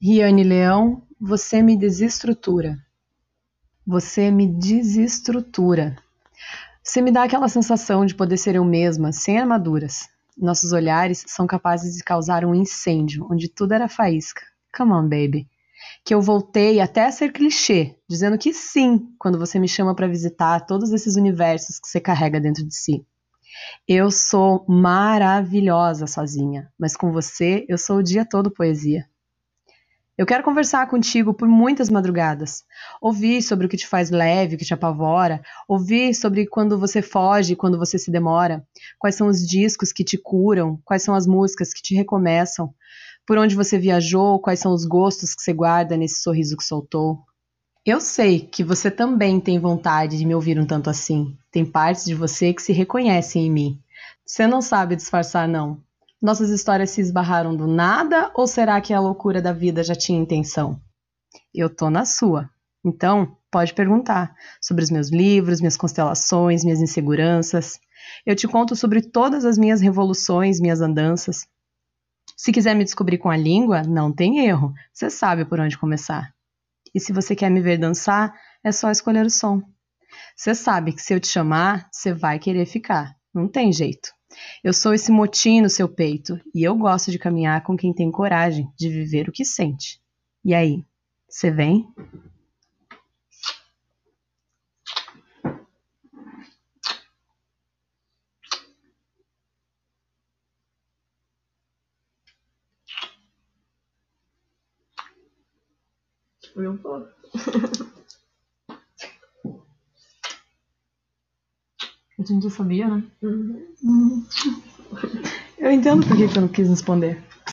Riane Leão, você me desestrutura. Você me desestrutura. Você me dá aquela sensação de poder ser eu mesma, sem armaduras. Nossos olhares são capazes de causar um incêndio, onde tudo era faísca. Come on, baby. Que eu voltei até a ser clichê, dizendo que sim, quando você me chama para visitar todos esses universos que você carrega dentro de si. Eu sou maravilhosa sozinha, mas com você eu sou o dia todo poesia. Eu quero conversar contigo por muitas madrugadas. Ouvir sobre o que te faz leve, o que te apavora. Ouvir sobre quando você foge, quando você se demora. Quais são os discos que te curam. Quais são as músicas que te recomeçam. Por onde você viajou. Quais são os gostos que você guarda nesse sorriso que soltou. Eu sei que você também tem vontade de me ouvir um tanto assim. Tem partes de você que se reconhecem em mim. Você não sabe disfarçar, não. Nossas histórias se esbarraram do nada ou será que a loucura da vida já tinha intenção? Eu tô na sua. Então, pode perguntar sobre os meus livros, minhas constelações, minhas inseguranças. Eu te conto sobre todas as minhas revoluções, minhas andanças. Se quiser me descobrir com a língua, não tem erro. Você sabe por onde começar. E se você quer me ver dançar, é só escolher o som. Você sabe que se eu te chamar, você vai querer ficar. Não tem jeito. Eu sou esse motim no seu peito e eu gosto de caminhar com quem tem coragem de viver o que sente. E aí, você vem? Foi um pouco. A gente já sabia, né? Eu entendo por que você não quis responder.